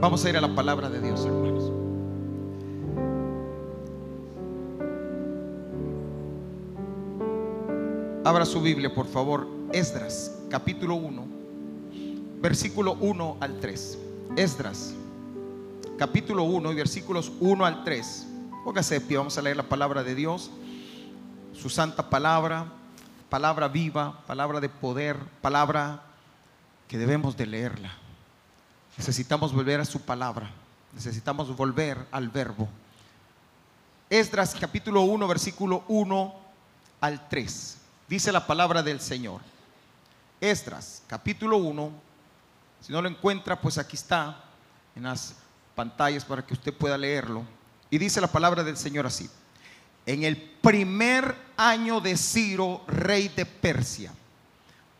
Vamos a ir a la palabra de Dios, hermanos. Abra su Biblia, por favor. Esdras, capítulo 1, versículo 1 al 3. Esdras, capítulo 1 y versículos 1 al 3. Póngase de pie, vamos a leer la palabra de Dios, su santa palabra, palabra viva, palabra de poder, palabra que debemos de leerla. Necesitamos volver a su palabra, necesitamos volver al verbo. Esdras capítulo 1, versículo 1 al 3. Dice la palabra del Señor. Esdras capítulo 1. Si no lo encuentra, pues aquí está en las pantallas para que usted pueda leerlo. Y dice la palabra del Señor así. En el primer año de Ciro, rey de Persia,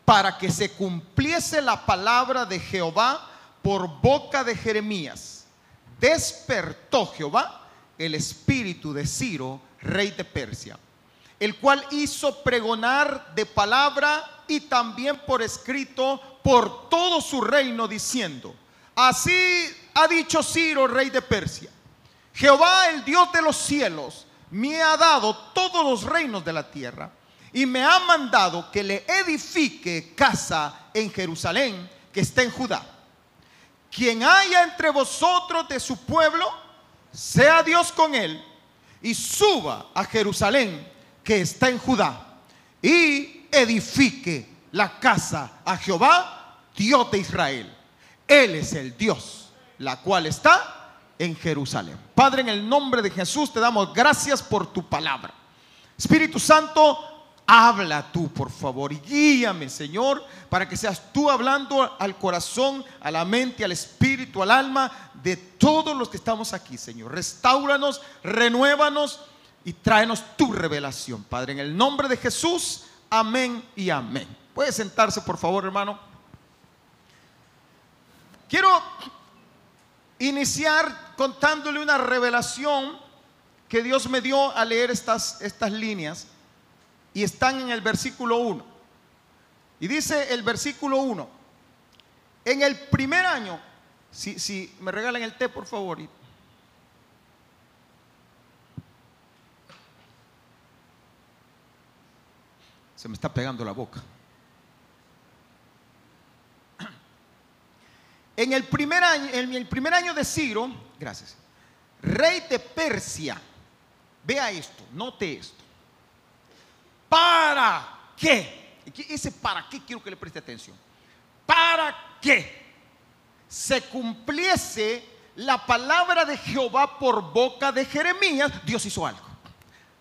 para que se cumpliese la palabra de Jehová por boca de Jeremías, despertó Jehová el espíritu de Ciro, rey de Persia, el cual hizo pregonar de palabra y también por escrito por todo su reino, diciendo, así ha dicho Ciro, rey de Persia, Jehová el Dios de los cielos me ha dado todos los reinos de la tierra y me ha mandado que le edifique casa en Jerusalén que está en Judá. Quien haya entre vosotros de su pueblo, sea Dios con él y suba a Jerusalén que está en Judá y edifique la casa a Jehová, Dios de Israel. Él es el Dios, la cual está en Jerusalén. Padre, en el nombre de Jesús te damos gracias por tu palabra. Espíritu Santo, habla tú, por favor, y guíame, Señor, para que seas tú hablando al corazón, a la mente, al espíritu, al alma de todos los que estamos aquí, Señor. Restáuranos, renuévanos y tráenos tu revelación, Padre, en el nombre de Jesús. Amén y amén. Puede sentarse, por favor, hermano. Quiero iniciar contándole una revelación que Dios me dio a leer estas, estas líneas y están en el versículo 1. Y dice el versículo 1, en el primer año, si, si me regalan el té por favor. Se me está pegando la boca. En el primer año, en el primer año de Ciro, gracias, rey de Persia, vea esto, note esto. ¿Para qué? Ese para qué quiero que le preste atención. Para qué se cumpliese la palabra de Jehová por boca de Jeremías, Dios hizo algo.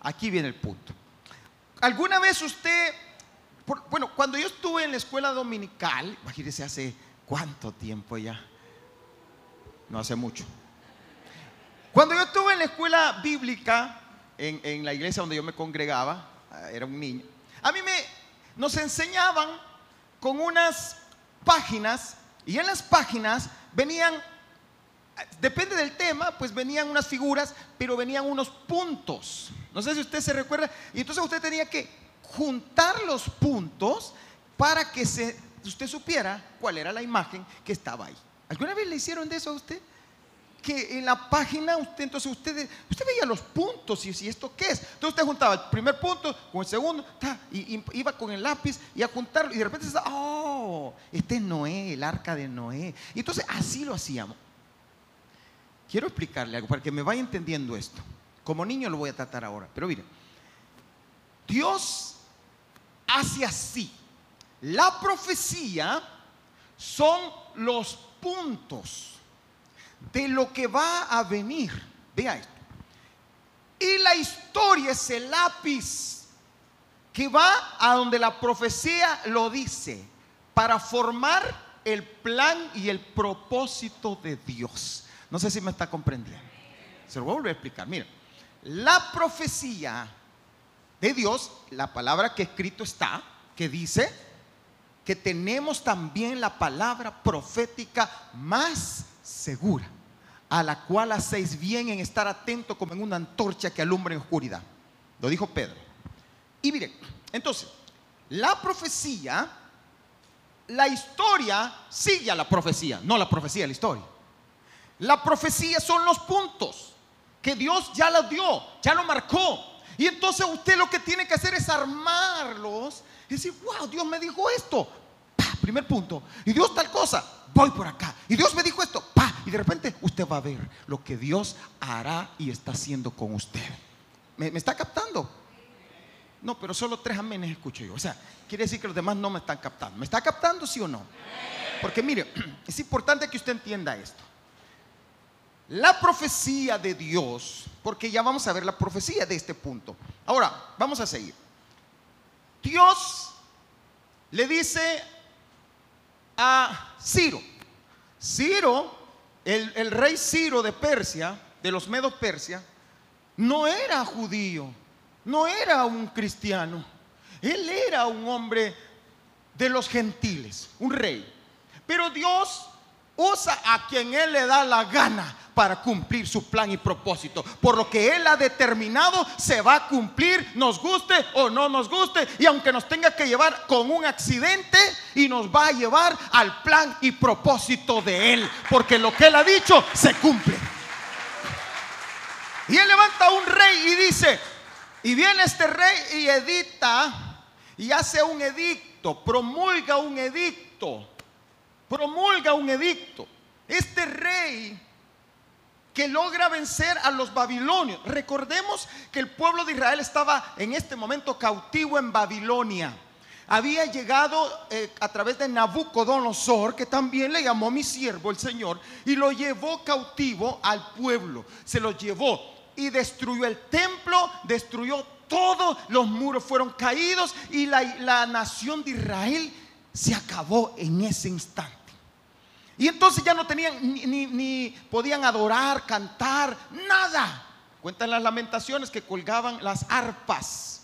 Aquí viene el punto. ¿Alguna vez usted, bueno, cuando yo estuve en la escuela dominical, imagínese hace ¿Cuánto tiempo ya? No hace mucho. Cuando yo estuve en la escuela bíblica, en, la iglesia donde yo me congregaba, era un niño, a mí me, nos enseñaban con unas páginas y en las páginas venían, depende del tema, pues venían unas figuras, pero venían unos puntos. No sé si usted se recuerda. Y entonces usted tenía que juntar los puntos para que se usted supiera cuál era la imagen que estaba ahí. ¿Alguna vez le hicieron de eso a usted? Que en la página usted, entonces usted, usted veía los puntos y si esto qué es. Entonces usted juntaba el primer punto con el segundo, y, iba con el lápiz y a juntarlo y de repente oh, este es Noé, el arca de Noé. Y entonces así lo hacíamos. Quiero explicarle algo para que me vaya entendiendo esto. Como niño lo voy a tratar ahora, pero mire, Dios hace así. La profecía son los puntos de lo que va a venir. Vea esto. Y la historia es el lápiz que va a donde la profecía lo dice para formar el plan y el propósito de Dios. No sé si me está comprendiendo. Se lo voy a volver a explicar. Mira, la profecía de Dios, la palabra que escrito está, que dice, que tenemos también la palabra profética más segura, a la cual hacéis bien en estar atento como en una antorcha que alumbra en oscuridad. Lo dijo Pedro. Y mire, entonces, la profecía, la historia sigue a la profecía, no la profecía, la historia. La profecía son los puntos que Dios ya los dio, ya lo marcó. Y entonces usted lo que tiene que hacer es armarlos y decir, wow, Dios me dijo esto. primer punto. Y Dios tal cosa, voy por acá. Y Dios me dijo esto. Y de repente usted va a ver lo que Dios hará y está haciendo con usted. ¿Me, está captando? No, pero solo tres amenes escucho yo. O sea, quiere decir que los demás no me están captando. ¿Me está captando, sí o no? Porque mire, es importante que usted entienda esto. La profecía de Dios, porque ya vamos a ver la profecía de este punto. Ahora, vamos a seguir. Dios le dice a Ciro, Ciro, el, rey Ciro de Persia, de los medos Persia, no era judío, no era un cristiano, él era un hombre de los gentiles, un rey. Pero Dios usa a quien Él le da la gana para cumplir su plan y propósito. Por lo que Él ha determinado se va a cumplir, nos guste o no nos guste. Y aunque nos tenga que llevar con un accidente y nos va a llevar al plan y propósito de Él. Porque lo que Él ha dicho se cumple. Y Él levanta un rey y dice, y viene este rey y edita y hace un edicto, promulga un edicto promulga un edicto. Este rey que logra vencer a los babilonios. Recordemos que el pueblo de Israel estaba en este momento cautivo en Babilonia. Había llegado eh, a través de Nabucodonosor, que también le llamó mi siervo el Señor, y lo llevó cautivo al pueblo. Se lo llevó y destruyó el templo, destruyó todo, los muros fueron caídos y la, la nación de Israel se acabó en ese instante. Y entonces ya no tenían ni, podían adorar, cantar, nada. Cuentan las lamentaciones que colgaban las arpas.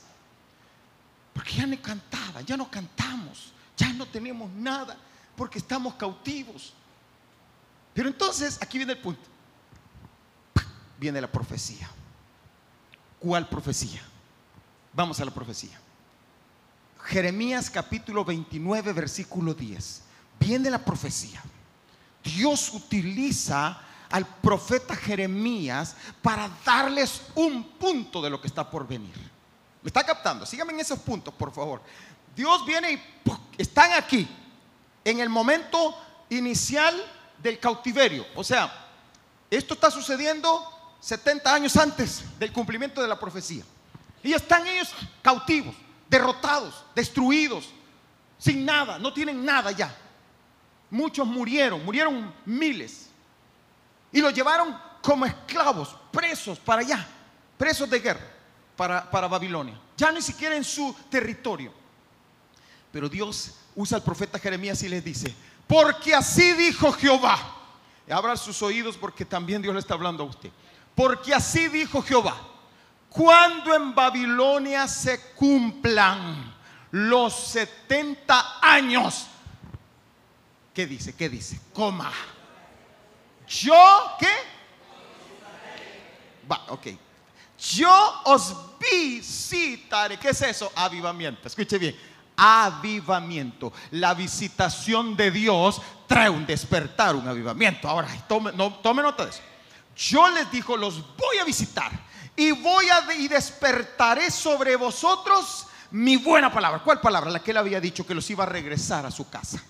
Porque ya no cantaban, ya no cantamos, ya no tenemos nada, porque estamos cautivos. Pero entonces, aquí viene el punto. Viene la profecía. ¿Cuál profecía? Vamos a la profecía. Jeremías capítulo 29, versículo 10. Viene la profecía. Dios utiliza al profeta Jeremías para darles un punto de lo que está por venir. ¿Me está captando? Síganme en esos puntos, por favor. Dios viene y están aquí, en el momento inicial del cautiverio. O sea, esto está sucediendo 70 años antes del cumplimiento de la profecía. Y están ellos cautivos, derrotados, destruidos, sin nada, no tienen nada ya. Muchos murieron, murieron miles. Y los llevaron como esclavos, presos para allá, presos de guerra para, para Babilonia. Ya ni siquiera en su territorio. Pero Dios usa al profeta Jeremías y les dice, porque así dijo Jehová. Abra sus oídos porque también Dios le está hablando a usted. Porque así dijo Jehová, cuando en Babilonia se cumplan los 70 años ¿Qué dice? ¿Qué dice? Coma. Yo, ¿qué? Va, ok. Yo os visitaré. ¿Qué es eso? Avivamiento. Escuche bien. Avivamiento. La visitación de Dios trae un despertar, un avivamiento. Ahora, tome, no, tome nota de eso. Yo les dijo, los voy a visitar y voy a y despertaré sobre vosotros mi buena palabra. ¿Cuál palabra? La que él había dicho que los iba a regresar a su casa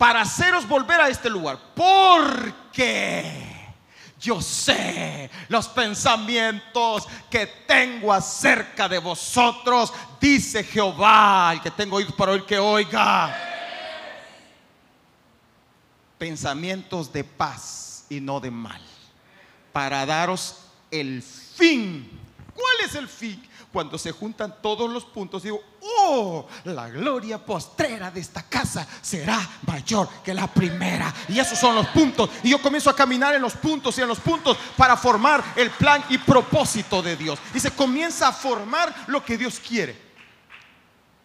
para haceros volver a este lugar. Porque yo sé los pensamientos que tengo acerca de vosotros, dice Jehová, el que tengo oídos para oír que oiga. Pensamientos de paz y no de mal, para daros el fin. ¿Cuál es el fin? Cuando se juntan todos los puntos, digo, oh, la gloria postrera de esta casa será mayor que la primera. Y esos son los puntos. Y yo comienzo a caminar en los puntos y en los puntos para formar el plan y propósito de Dios. Y se comienza a formar lo que Dios quiere.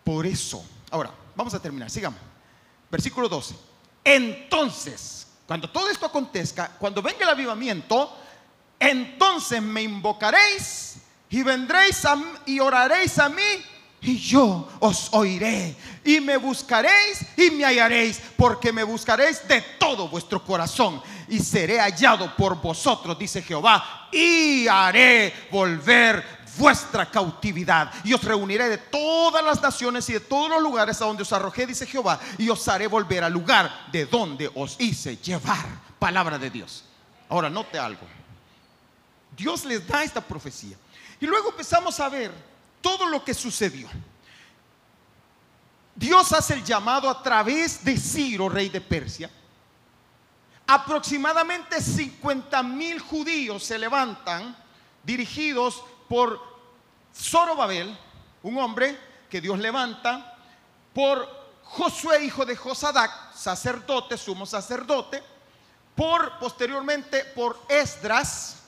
Por eso, ahora, vamos a terminar, sigamos. Versículo 12. Entonces, cuando todo esto acontezca, cuando venga el avivamiento, entonces me invocaréis y vendréis y oraréis a mí y yo os oiré. Y me buscaréis y me hallaréis, porque me buscaréis de todo vuestro corazón. Y seré hallado por vosotros, dice Jehová, y haré volver vuestra cautividad. Y os reuniré de todas las naciones y de todos los lugares a donde os arrojé, dice Jehová, y os haré volver al lugar de donde os hice llevar. Palabra de Dios. Ahora, note algo. Dios les da esta profecía. Y luego empezamos a ver todo lo que sucedió. Dios hace el llamado a través de Ciro, rey de Persia. Aproximadamente 50 mil judíos se levantan dirigidos por Zorobabel, un hombre que Dios levanta, por Josué, hijo de Josadac, sacerdote, sumo sacerdote, por posteriormente por Esdras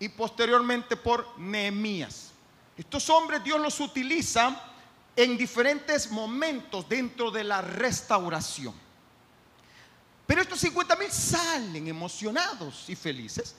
y posteriormente por Nehemías. Estos hombres Dios los utiliza en diferentes momentos dentro de la restauración. Pero estos 50 mil salen emocionados y felices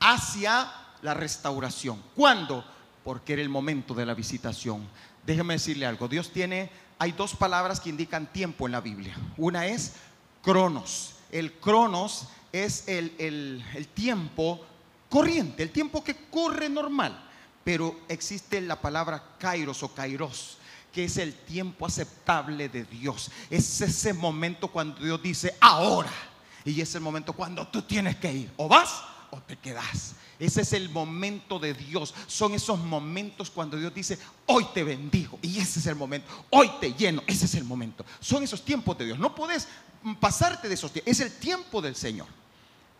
hacia la restauración. ¿Cuándo? Porque era el momento de la visitación. Déjeme decirle algo. Dios tiene, hay dos palabras que indican tiempo en la Biblia. Una es cronos. El cronos es el, el tiempo corriente, el tiempo que corre normal pero existe la palabra kairos o kairos, que es el tiempo aceptable de Dios. Es ese momento cuando Dios dice, ahora. Y es el momento cuando tú tienes que ir. O vas o te quedas. Ese es el momento de Dios. Son esos momentos cuando Dios dice, hoy te bendigo. Y ese es el momento. Hoy te lleno. Ese es el momento. Son esos tiempos de Dios. No puedes pasarte de esos tiempos. Es el tiempo del Señor.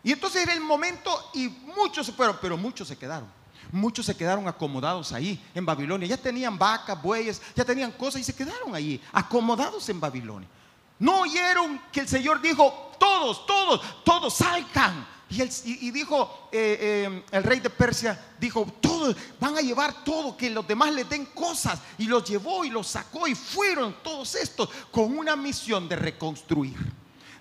Y entonces era el momento y muchos se fueron, pero muchos se quedaron. Muchos se quedaron acomodados ahí en Babilonia. Ya tenían vacas, bueyes, ya tenían cosas y se quedaron allí, acomodados en Babilonia. No oyeron que el Señor dijo, todos, todos, todos salgan. Y, dijo eh, eh, el rey de Persia, dijo, todos van a llevar todo, que los demás les den cosas. Y los llevó y los sacó y fueron todos estos con una misión de reconstruir,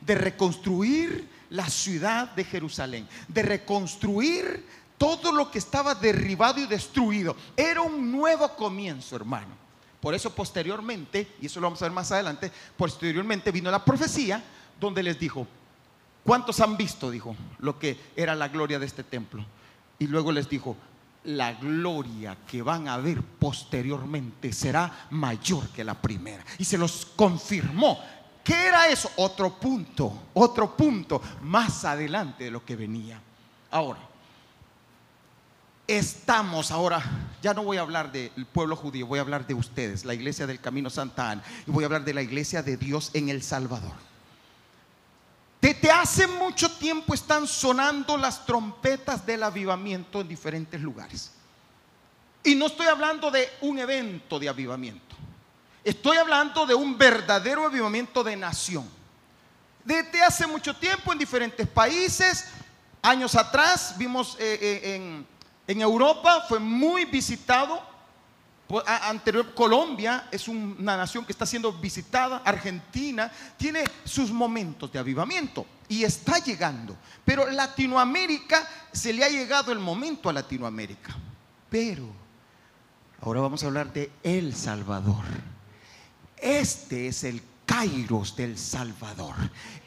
de reconstruir la ciudad de Jerusalén, de reconstruir todo lo que estaba derribado y destruido. Era un nuevo comienzo, hermano. Por eso posteriormente, y eso lo vamos a ver más adelante, posteriormente vino la profecía donde les dijo, ¿cuántos han visto? Dijo, lo que era la gloria de este templo. Y luego les dijo, la gloria que van a ver posteriormente será mayor que la primera. Y se los confirmó. ¿Qué era eso? Otro punto, otro punto más adelante de lo que venía. Ahora, estamos ahora, ya no voy a hablar del pueblo judío, voy a hablar de ustedes, la iglesia del Camino Santa Ana, y voy a hablar de la iglesia de Dios en El Salvador. Desde hace mucho tiempo están sonando las trompetas del avivamiento en diferentes lugares. Y no estoy hablando de un evento de avivamiento. Estoy hablando de un verdadero avivamiento de nación. Desde hace mucho tiempo en diferentes países, años atrás, vimos eh, eh, en en Europa fue muy visitado. Anterior, Colombia es una nación que está siendo visitada. Argentina tiene sus momentos de avivamiento y está llegando. Pero Latinoamérica se le ha llegado el momento a Latinoamérica. Pero ahora vamos a hablar de El Salvador. Este es el Kairos del Salvador.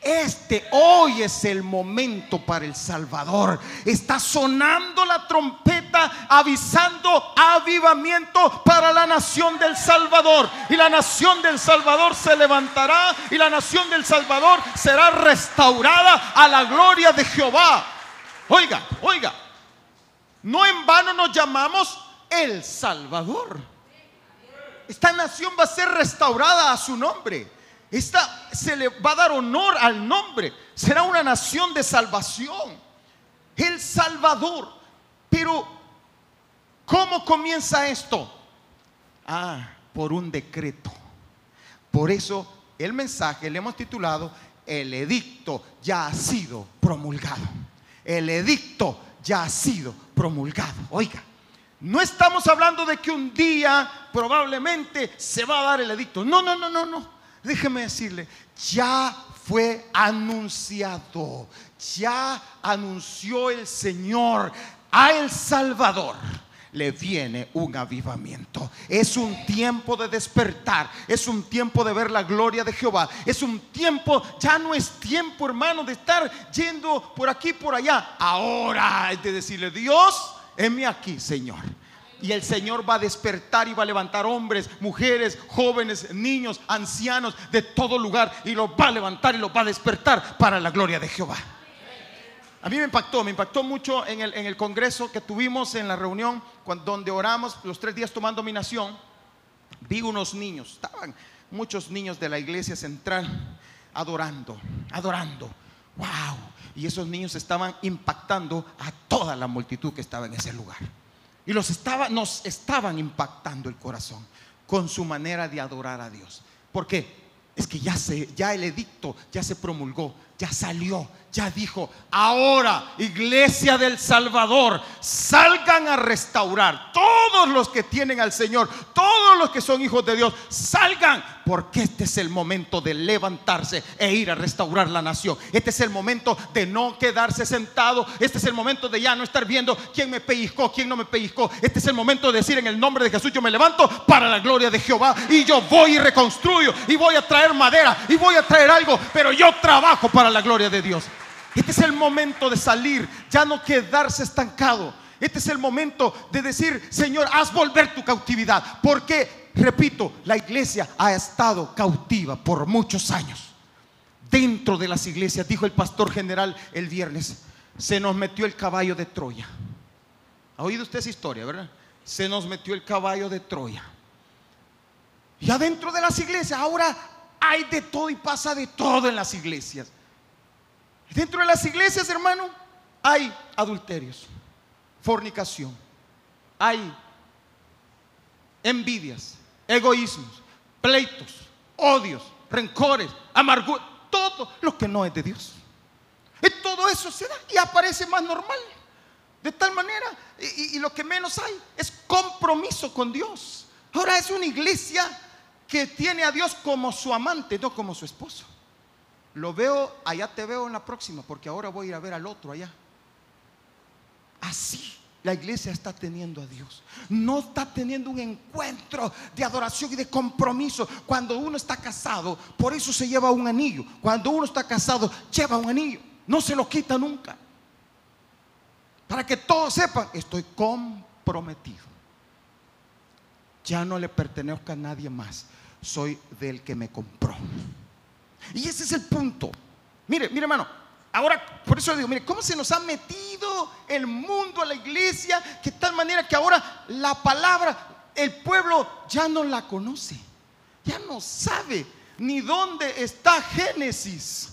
Este hoy es el momento para el Salvador. Está sonando la trompeta avisando avivamiento para la nación del Salvador. Y la nación del Salvador se levantará y la nación del Salvador será restaurada a la gloria de Jehová. Oiga, oiga, no en vano nos llamamos el Salvador. Esta nación va a ser restaurada a su nombre. Esta se le va a dar honor al nombre. Será una nación de salvación. El Salvador. Pero, ¿cómo comienza esto? Ah, por un decreto. Por eso el mensaje le hemos titulado El edicto ya ha sido promulgado. El edicto ya ha sido promulgado. Oiga, no estamos hablando de que un día probablemente se va a dar el edicto. No, no, no, no, no. Déjeme decirle, ya fue anunciado, ya anunció el Señor a El Salvador le viene un avivamiento. Es un tiempo de despertar, es un tiempo de ver la gloria de Jehová, es un tiempo, ya no es tiempo hermano de estar yendo por aquí, por allá. Ahora es de decirle, Dios, heme aquí, Señor. Y el Señor va a despertar y va a levantar hombres, mujeres, jóvenes, niños, ancianos de todo lugar. Y los va a levantar y los va a despertar para la gloria de Jehová. A mí me impactó, me impactó mucho en el, en el congreso que tuvimos en la reunión donde oramos los tres días tomando mi nación. Vi unos niños, estaban muchos niños de la iglesia central adorando, adorando. ¡Wow! Y esos niños estaban impactando a toda la multitud que estaba en ese lugar. Y los estaba, nos estaban impactando el corazón con su manera de adorar a Dios. ¿Por qué? Es que ya se, ya el edicto ya se promulgó, ya salió, ya dijo, ahora iglesia del Salvador, salgan a restaurar. Todos los que tienen al Señor, todos los que son hijos de Dios, salgan, porque este es el momento de levantarse e ir a restaurar la nación. Este es el momento de no quedarse sentado. Este es el momento de ya no estar viendo quién me pellizcó, quién no me pellizcó. Este es el momento de decir en el nombre de Jesús, yo me levanto para la gloria de Jehová y yo voy y reconstruyo y voy a traer madera y voy a traer algo, pero yo trabajo para la gloria de Dios. Este es el momento de salir, ya no quedarse estancado. Este es el momento de decir, Señor, haz volver tu cautividad. Porque, repito, la iglesia ha estado cautiva por muchos años. Dentro de las iglesias, dijo el pastor general el viernes, se nos metió el caballo de Troya. ¿Ha oído usted esa historia, verdad? Se nos metió el caballo de Troya. Y adentro de las iglesias, ahora hay de todo y pasa de todo en las iglesias. Dentro de las iglesias, hermano, hay adulterios, fornicación, hay envidias, egoísmos, pleitos, odios, rencores, amargura, todo lo que no es de Dios. Y todo eso se da y aparece más normal. De tal manera, y, y, lo que menos hay es compromiso con Dios. Ahora es una iglesia que tiene a Dios como su amante, no como su esposo. Lo veo, allá te veo en la próxima, porque ahora voy a ir a ver al otro allá. Así la iglesia está teniendo a Dios. No está teniendo un encuentro de adoración y de compromiso. Cuando uno está casado, por eso se lleva un anillo. Cuando uno está casado, lleva un anillo. No se lo quita nunca. Para que todos sepan, estoy comprometido. Ya no le pertenezco a nadie más. Soy del que me compró. Y ese es el punto. Mire, mire hermano, ahora por eso digo, mire, cómo se nos ha metido el mundo a la iglesia, que tal manera que ahora la palabra, el pueblo ya no la conoce, ya no sabe ni dónde está Génesis.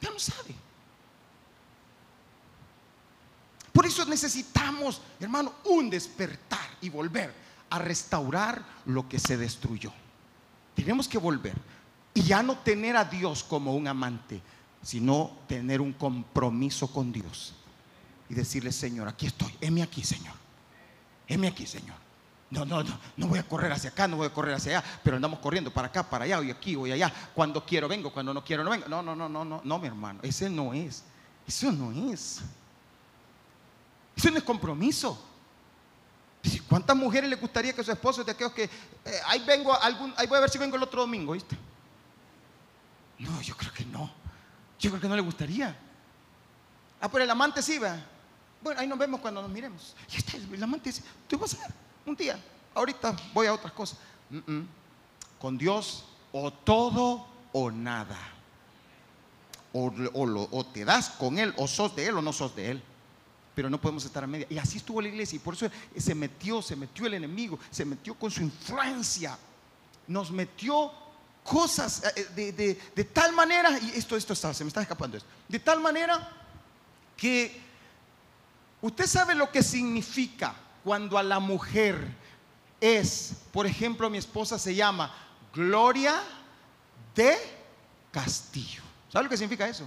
Ya no sabe. Por eso necesitamos, hermano, un despertar y volver a restaurar lo que se destruyó. Tenemos que volver y ya no tener a Dios como un amante, sino tener un compromiso con Dios y decirle, Señor, aquí estoy, heme aquí, Señor, heme aquí, Señor. No, no, no, no voy a correr hacia acá, no voy a correr hacia allá, pero andamos corriendo para acá, para allá, voy aquí, voy allá. Cuando quiero vengo, cuando no quiero no vengo. No, no, no, no, no, no, mi hermano, ese no es. Eso no es. Eso no es compromiso. ¿Cuántas mujeres le gustaría que su esposo de aquellos que eh, ahí vengo algún, ahí voy a ver si vengo el otro domingo, ¿viste? No, yo creo que no. Yo creo que no le gustaría. Ah, pero el amante sí, va. Bueno, ahí nos vemos cuando nos miremos. Y está, el amante dice, tú vas a ver un día. Ahorita voy a otras cosas. Con Dios o todo o nada. O, o te das con Él, o sos de Él o no sos de Él pero no podemos estar a media. Y así estuvo la iglesia y por eso se metió, se metió el enemigo, se metió con su influencia, nos metió cosas eh, de, tal manera, y esto, esto está, se me está escapando esto, de tal manera que usted sabe lo que significa cuando a la mujer es, por ejemplo, mi esposa se llama Gloria de Castillo. ¿Sabe lo que significa eso?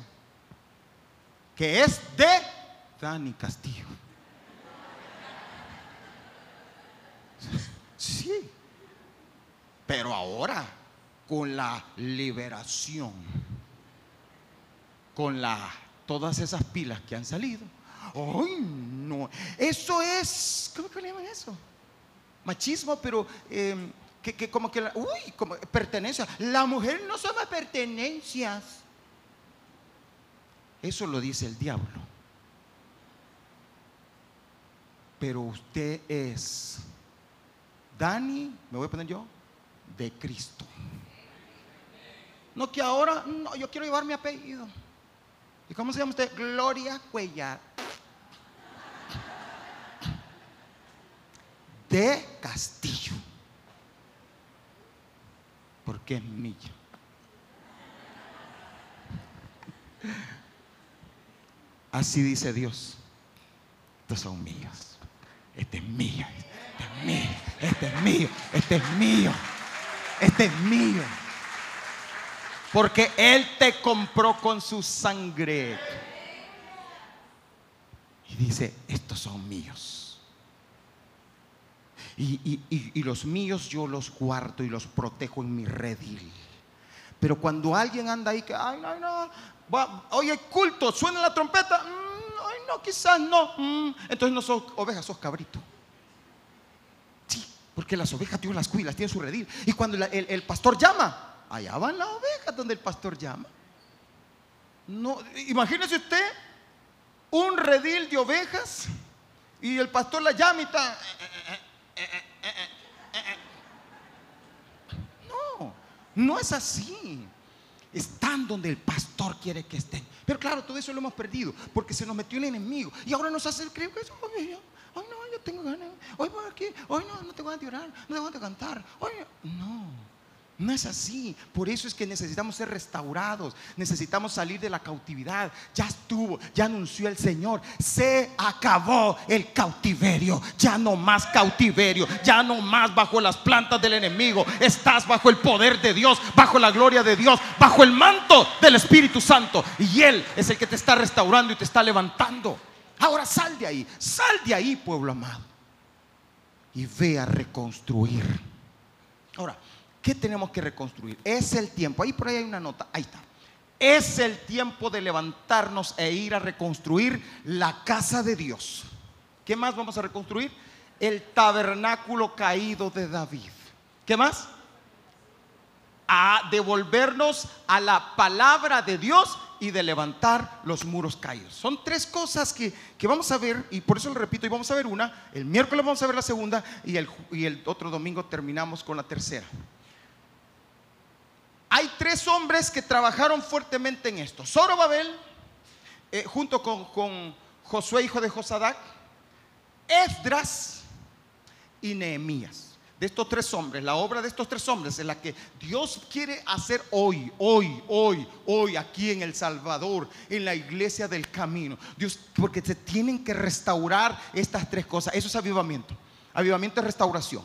Que es de ni Castillo. Sí. Pero ahora, con la liberación, con la, todas esas pilas que han salido, ¡Ay, no! Eso es, ¿cómo que le llaman eso? Machismo, pero em, que, como que, uy, como pertenencia. La mujer no somos pertenencias. Eso lo dice el diablo. Pero usted es, Dani, me voy a poner yo, de Cristo. No que ahora, no, yo quiero llevar mi apellido. ¿Y cómo se llama usted? Gloria Cuellar. De Castillo. Porque es mío. Así dice Dios. Estos son míos. Este es mío. Este es mío. Este es mío. Este es mío. Este es mío. Porque Él te compró con su sangre. Y dice, estos son míos. Y, los míos yo los guardo y los protejo en mi redil. Pero cuando alguien anda ahí que, ay, no, no, oye, culto, suena la trompeta, mm, no, quizás no. Mm". entonces no sos ovejas, sos cabrito. Sí, porque las ovejas Dios las cuida, las tiene en su redil. Y cuando el pastor llama, Allá van las ovejas donde el pastor llama. No, imagínese usted un redil de ovejas y el pastor la llama y está. No, no es así. Están donde el pastor quiere que estén. Pero claro, todo eso lo hemos perdido porque se nos metió el enemigo y ahora nos hace creer que eso, hoy no, yo tengo ganas, hoy voy aquí, hoy no, no tengo ganas de orar, no tengo ganas de cantar, hoy. No es así. Por eso es que necesitamos ser restaurados. Necesitamos salir de la cautividad. Ya estuvo, ya anunció el Señor. Se acabó el cautiverio. Ya no más cautiverio. Ya no más bajo las plantas del enemigo. Estás bajo el poder de Dios, bajo la gloria de Dios, bajo el manto del Espíritu Santo. Y Él es el que te está restaurando y te está levantando. Ahora sal de ahí. Sal de ahí, pueblo amado. Y ve a reconstruir. ¿Qué tenemos que reconstruir? Es el tiempo. Ahí por ahí hay una nota. Ahí está. Es el tiempo de levantarnos e ir a reconstruir la casa de Dios. ¿Qué más vamos a reconstruir? El tabernáculo caído de David. ¿Qué más? A devolvernos a la palabra de Dios y de levantar los muros caídos. Son tres cosas que, vamos a ver, y por eso lo repito, y vamos a ver una, el miércoles vamos a ver la segunda, y el, y el otro domingo terminamos con la tercera. Hay tres hombres que trabajaron fuertemente en esto. Zorobabel, eh, junto con, Josué, hijo de Josadac, Esdras y Nehemías. De estos tres hombres, la obra de estos tres hombres es la que Dios quiere hacer hoy, hoy, hoy, hoy, aquí en El Salvador, en la iglesia del camino. Dios, porque se tienen que restaurar estas tres cosas. Eso es avivamiento. Avivamiento es restauración.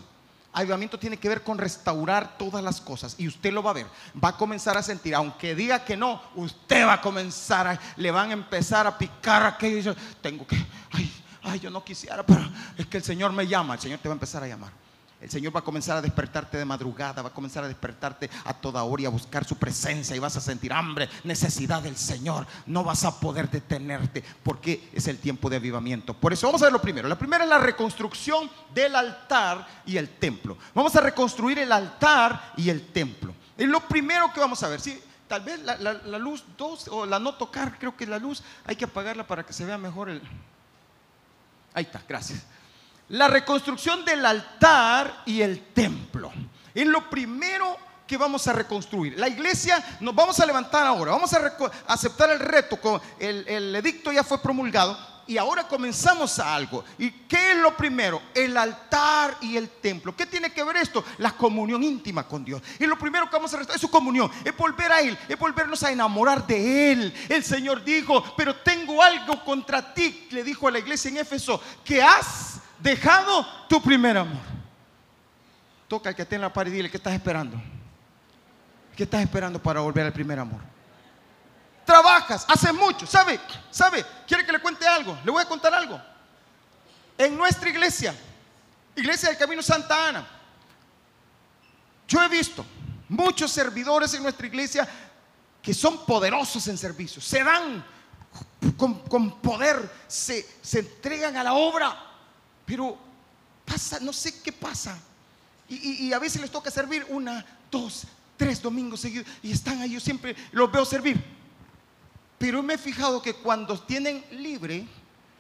Avivamiento tiene que ver con restaurar todas las cosas y usted lo va a ver. Va a comenzar a sentir, aunque diga que no, usted va a comenzar, a, le van a empezar a picar aquello. Tengo que, ay, ay, yo no quisiera, pero es que el Señor me llama, el Señor te va a empezar a llamar. El Señor va a comenzar a despertarte de madrugada, va a comenzar a despertarte a toda hora y a buscar su presencia y vas a sentir hambre, necesidad del Señor. No vas a poder detenerte porque es el tiempo de avivamiento. Por eso vamos a ver lo primero. La primera es la reconstrucción del altar y el templo. Vamos a reconstruir el altar y el templo. Es lo primero que vamos a ver. ¿sí? Tal vez la, luz 2 o la no tocar, creo que la luz hay que apagarla para que se vea mejor el... Ahí está, gracias la reconstrucción del altar y el templo. Es lo primero que vamos a reconstruir. La iglesia nos vamos a levantar ahora, vamos a aceptar el reto, el, el edicto ya fue promulgado y ahora comenzamos a algo. ¿Y qué es lo primero? El altar y el templo. ¿Qué tiene que ver esto? La comunión íntima con Dios. Y lo primero que vamos a restaurar es su comunión, es volver a Él, es volvernos a enamorar de Él. El Señor dijo, pero tengo algo contra ti, le dijo a la iglesia en Éfeso, que has dejado tu primer amor. Toca al que esté en la pared y dile, ¿qué estás esperando? ¿Qué estás esperando para volver al primer amor? Trabajas, haces mucho, ¿sabe? ¿Sabe? ¿Quiere que le cuente algo? Le voy a contar algo. En nuestra iglesia, Iglesia del Camino Santa Ana, yo he visto muchos servidores en nuestra iglesia que son poderosos en servicio, se dan con, poder se, entregan a la obra, pero pasa, no sé qué pasa. Y, a veces les toca servir una, dos, tres domingos seguidos y están ahí, yo siempre los veo servir. Pero me he fijado que cuando tienen libre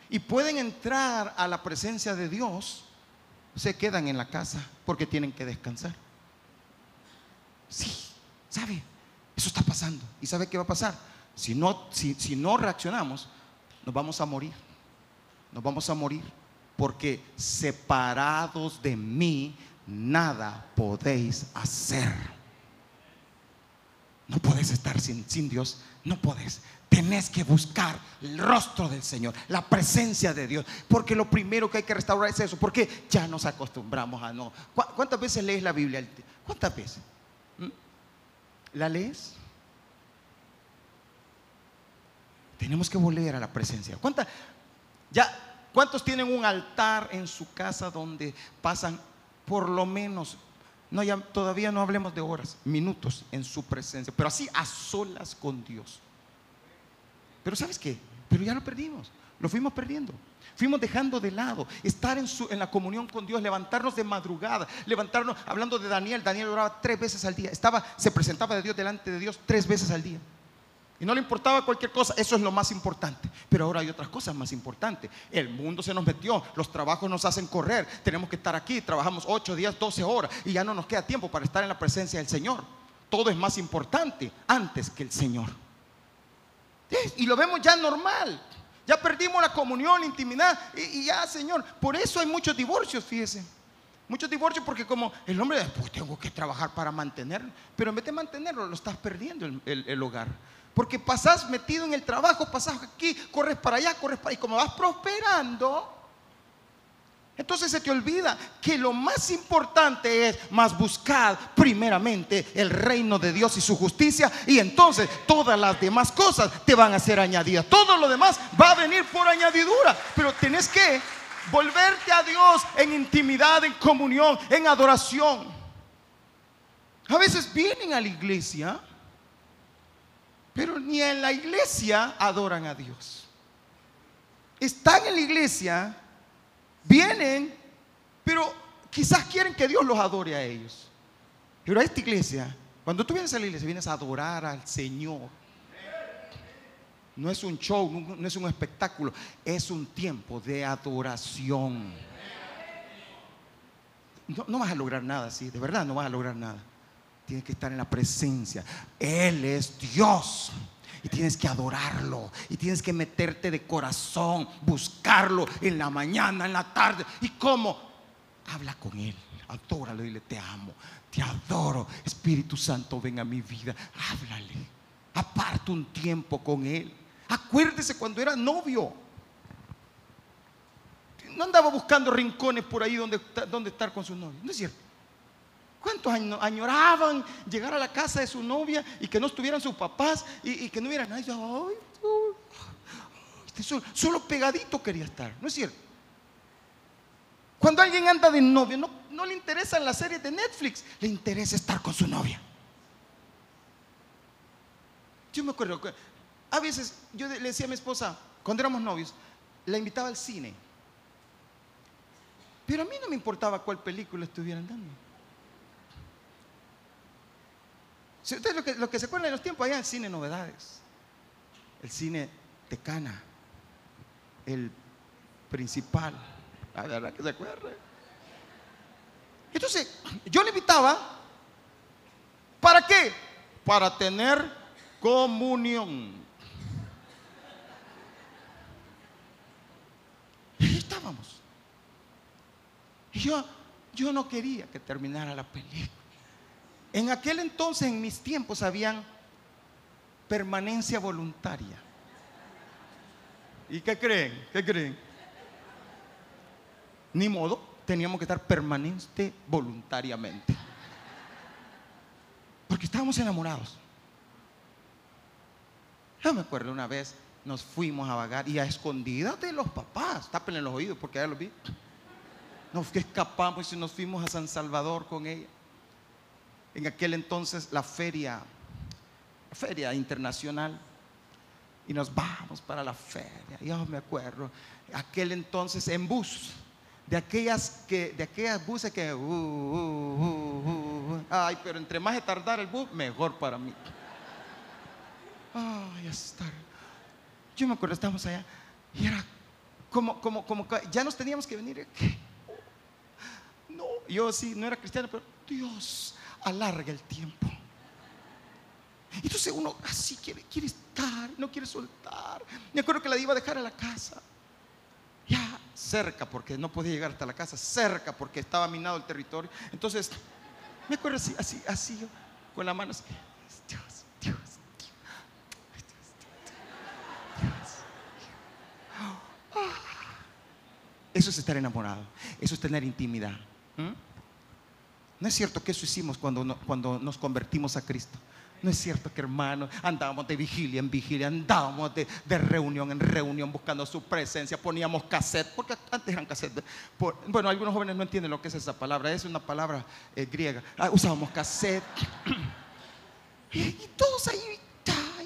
y pueden entrar a la presencia de Dios, se quedan en la casa porque tienen que descansar. Sí, ¿sabe? Eso está pasando. ¿Y sabe qué va a pasar? Si no, si, no reaccionamos, nos vamos a morir. Nos vamos a morir. Porque separados de mí, nada podéis hacer. No podés estar sin, Dios. No podés. Tenés que buscar el rostro del Señor, la presencia de Dios. Porque lo primero que hay que restaurar es eso. Porque ya nos acostumbramos a no. ¿Cuántas veces lees la Biblia? ¿Cuántas veces? ¿Mm? ¿La lees? Tenemos que volver a la presencia. ¿Cuánta, ya, ¿Cuántos tienen un altar en su casa donde pasan por lo menos, no, ya, todavía no hablemos de horas, minutos en su presencia, pero así a solas con Dios? Pero ¿sabes qué? Pero ya lo perdimos, lo fuimos perdiendo. Fuimos dejando de lado estar en, su, en la comunión con Dios, levantarnos de madrugada, levantarnos, hablando de Daniel, Daniel oraba tres veces al día, estaba, se presentaba de Dios delante de Dios tres veces al día. Y no le importaba cualquier cosa, eso es lo más importante. Pero ahora hay otras cosas más importantes. El mundo se nos metió, los trabajos nos hacen correr, tenemos que estar aquí, trabajamos 8 días, 12 horas y ya no nos queda tiempo para estar en la presencia del Señor. Todo es más importante antes que el Señor. Y lo vemos ya normal. Ya perdimos la comunión, la intimidad y, ya, Señor. Por eso hay muchos divorcios, fíjese. Muchos divorcios porque como el hombre después tengo que trabajar para mantenerlo. Pero en vez de mantenerlo, lo estás perdiendo el hogar. Porque pasás metido en el trabajo, pasás aquí, corres para allá, corres para allá. Y como vas prosperando, entonces se te olvida que lo más importante es más buscar primeramente el reino de Dios y su justicia. Y entonces todas las demás cosas te van a ser añadidas. Todo lo demás va a venir por añadidura. Pero tienes que volverte a Dios en intimidad, en comunión, en adoración. A veces vienen a la iglesia pero ni en la iglesia adoran a Dios. Están en la iglesia, vienen, pero quizás quieren que Dios los adore a ellos. Pero a esta iglesia, cuando tú vienes a la iglesia, vienes a adorar al Señor. No es un show, no es un espectáculo, es un tiempo de adoración. No, no vas a lograr nada así, de verdad no vas a lograr nada. Tienes que estar en la presencia. Él es Dios. Y tienes que adorarlo. Y tienes que meterte de corazón, buscarlo en la mañana, en la tarde. ¿Y cómo? Habla con Él. Adóralo y dile, te amo. Te adoro. Espíritu Santo, ven a mi vida. Háblale. Aparte un tiempo con Él. Acuérdese cuando era novio. No andaba buscando rincones por ahí donde, donde estar con su novio. No es cierto. ¿Cuántos añoraban llegar a la casa de su novia y que no estuvieran sus papás y, que no hubiera nadie? Este solo, pegadito quería estar, ¿no es cierto? Cuando alguien anda de novio, no, no le interesan las series de Netflix, le interesa estar con su novia. Yo me acuerdo, a veces yo le decía a mi esposa, cuando éramos novios, la invitaba al cine. Pero a mí no me importaba cuál película estuvieran dando. Si ustedes lo que, se acuerdan de los tiempos, allá el cine novedades, el cine Tecana, el principal, la verdad que se acuerda. Entonces, yo le invitaba, ¿para qué? Para tener comunión. Y estábamos. Y yo, yo no quería que terminara la película. En aquel entonces, en mis tiempos, habían permanencia voluntaria. ¿Y qué creen? ¿Qué creen? Ni modo, teníamos que estar permanente voluntariamente. Porque estábamos enamorados. Yo me acuerdo una vez, nos fuimos a vagar y a escondidas de los papás, tápenle los oídos porque ya los vi. Nos escapamos y nos fuimos a San Salvador con ella en aquel entonces la feria, feria internacional. y nos vamos para la feria. Yo me acuerdo, aquel entonces en bus, de aquellas que, de aquellas buses que, uh, uh, uh, ay, pero entre más de tardar el bus, mejor para mí. Ay, estar. Yo me acuerdo, estábamos allá y era como, como, como, ya nos teníamos que venir. No, yo sí, no era cristiano, pero Dios alarga el tiempo. Entonces uno así quiere, estar, no quiere soltar. Me acuerdo que la iba a dejar a la casa. Ya cerca, porque no podía llegar hasta la casa, cerca, porque estaba minado el territorio. Entonces, me acuerdo así, así, así, con la mano así. Dios, Dios, Dios, Dios. Eso es estar enamorado, eso es tener intimidad. ¿Mm? No es cierto que eso hicimos cuando, cuando nos convertimos a Cristo. No es cierto que hermano, andábamos de vigilia en vigilia, andábamos de, reunión en reunión buscando su presencia, poníamos cassette, porque antes eran cassette. bueno, algunos jóvenes no entienden lo que es esa palabra, es una palabra eh, griega. Ah, usábamos cassette. y, todos ahí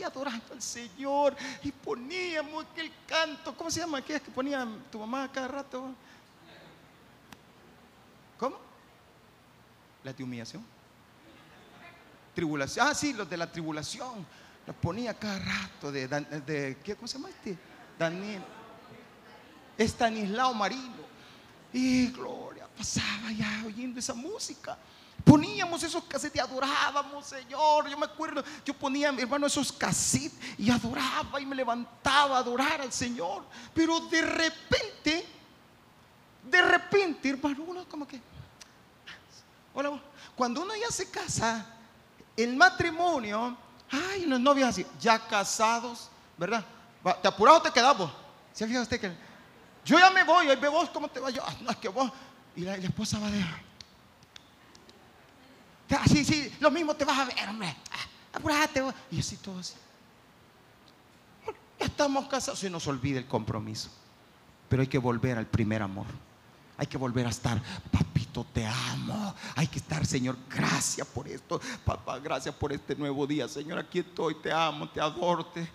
adorando al Señor y poníamos aquel canto, ¿cómo se llama aquel que ponía tu mamá cada rato? ¿Cómo? ¿La de humillación? Tribulación. Ah, sí, los de la tribulación. Los ponía cada rato de, de ¿qué, ¿cómo se llama este? Daniel. Estanislao Marino. Y gloria, pasaba ya oyendo esa música. Poníamos esos cassettes y adorábamos, Señor. Yo me acuerdo, yo ponía, hermano, esos cassettes y adoraba y me levantaba a adorar al Señor. Pero de repente, de repente, hermano, uno como que, hola, cuando uno ya se casa, el matrimonio, ay, los novios así, ya casados, ¿verdad? ¿Te apurado o te quedamos? ¿Se fija usted que yo ya me voy, ahí ve vos cómo te vas? Yo, ah, no, es que vos. Y la, esposa va de. Sí, sí, lo mismo te vas a ver, hombre. Ah, apurate. Y así todo así. Ya estamos casados. Se nos olvida el compromiso. Pero hay que volver al primer amor. Hay que volver a estar, te amo. Hay que estar, Señor, gracias por esto. Papá, gracias por este nuevo día. Señor, aquí estoy, te amo, te adoro, te,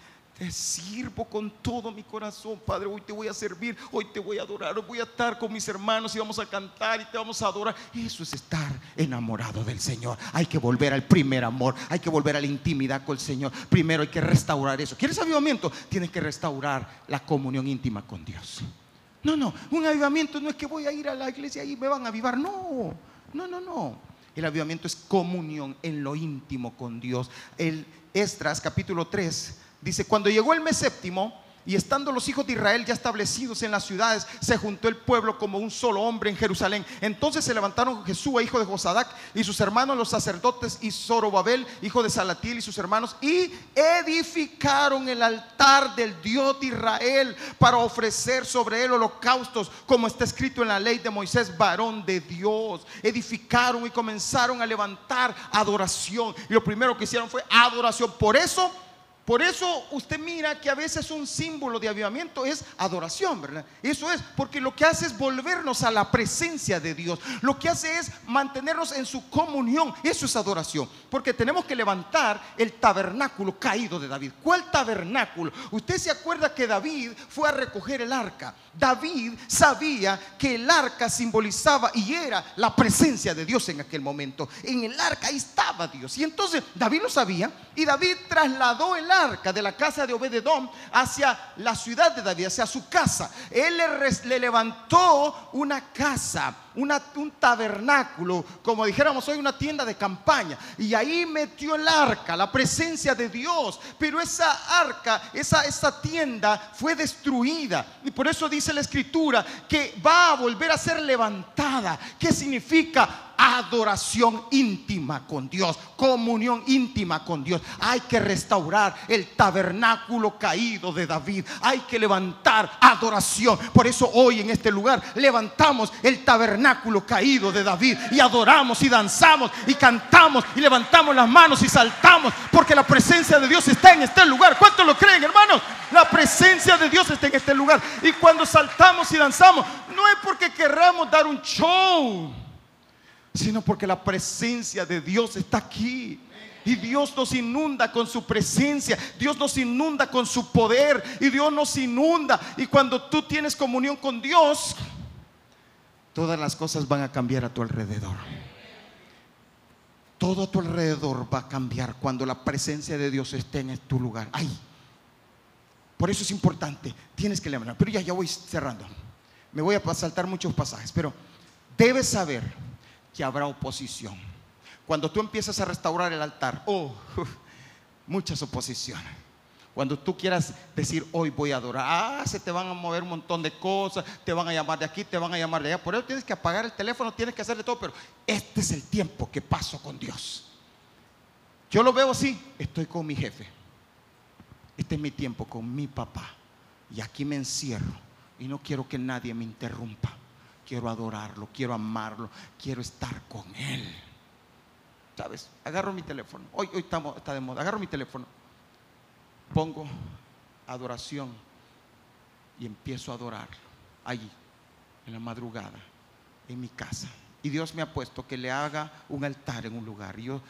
sirvo con todo mi corazón, Padre. Hoy te voy a servir, hoy te voy a adorar, hoy voy a estar con mis hermanos y vamos a cantar y te vamos a adorar. Eso es estar enamorado del Señor. Hay que volver al primer amor, hay que volver a la intimidad con el Señor. Primero hay que restaurar eso. ¿Quieres avivamiento? Tienes que restaurar la comunión íntima con Dios. No, no, un avivamiento no es que voy a ir a la iglesia y me van a avivar. No, no, no, no. El avivamiento es comunión en lo íntimo con Dios. El Estras capítulo 3 dice, cuando llegó el mes séptimo, y estando los hijos de Israel ya establecidos en las ciudades, se juntó el pueblo como un solo hombre en Jerusalén. Entonces se levantaron Jesús, hijo de Josadac, y sus hermanos, los sacerdotes, y Zorobabel, hijo de Salatiel, y sus hermanos, y edificaron el altar del Dios de Israel para ofrecer sobre él holocaustos, como está escrito en la ley de Moisés, varón de Dios. Edificaron y comenzaron a levantar adoración. Y lo primero que hicieron fue adoración. Por eso por eso usted mira que a veces un símbolo de avivamiento es adoración, ¿verdad? Eso es, porque lo que hace es volvernos a la presencia de Dios. Lo que hace es mantenernos en su comunión. Eso es adoración. Porque tenemos que levantar el tabernáculo caído de David. ¿Cuál tabernáculo? Usted se acuerda que David fue a recoger el arca. David sabía que el arca simbolizaba y era la presencia de Dios en aquel momento. En el arca estaba Dios. Y entonces David lo sabía y David trasladó el arca arca de la casa de Obededón hacia la ciudad de David, hacia su casa. Él le, levantó una casa, un tabernáculo, como dijéramos hoy, una tienda de campaña. Y ahí metió el arca, la presencia de Dios. Pero esa arca, esa, esa tienda fue destruida. Y por eso dice la escritura que va a volver a ser levantada. ¿Qué significa? Adoración íntima con Dios, comunión íntima con Dios. Hay que restaurar el tabernáculo caído de David. Hay que levantar adoración. Por eso hoy en este lugar levantamos el tabernáculo caído de David y adoramos y danzamos y cantamos y levantamos las manos y saltamos porque la presencia de Dios está en este lugar. ¿Cuántos lo creen, hermanos? La presencia de Dios está en este lugar. Y cuando saltamos y danzamos, no es porque querramos dar un show sino porque la presencia de Dios está aquí. Y Dios nos inunda con su presencia. Dios nos inunda con su poder. Y Dios nos inunda. Y cuando tú tienes comunión con Dios, todas las cosas van a cambiar a tu alrededor. Todo a tu alrededor va a cambiar cuando la presencia de Dios esté en tu lugar. Ay, por eso es importante. Tienes que levantar. Pero ya, ya voy cerrando. Me voy a saltar muchos pasajes. Pero debes saber que habrá oposición. Cuando tú empiezas a restaurar el altar, oh, muchas oposiciones. Cuando tú quieras decir, hoy voy a adorar, ah, se te van a mover un montón de cosas, te van a llamar de aquí, te van a llamar de allá. Por eso tienes que apagar el teléfono, tienes que hacer de todo, pero este es el tiempo que paso con Dios. Yo lo veo así, estoy con mi jefe. Este es mi tiempo con mi papá. Y aquí me encierro y no quiero que nadie me interrumpa. Quiero adorarlo, quiero amarlo, quiero estar con él. ¿Sabes? Agarro mi teléfono. Hoy, hoy está de moda. Agarro mi teléfono. Pongo adoración y empiezo a adorar allí, en la madrugada, en mi casa. Y Dios me ha puesto que le haga un altar en un lugar. Y yo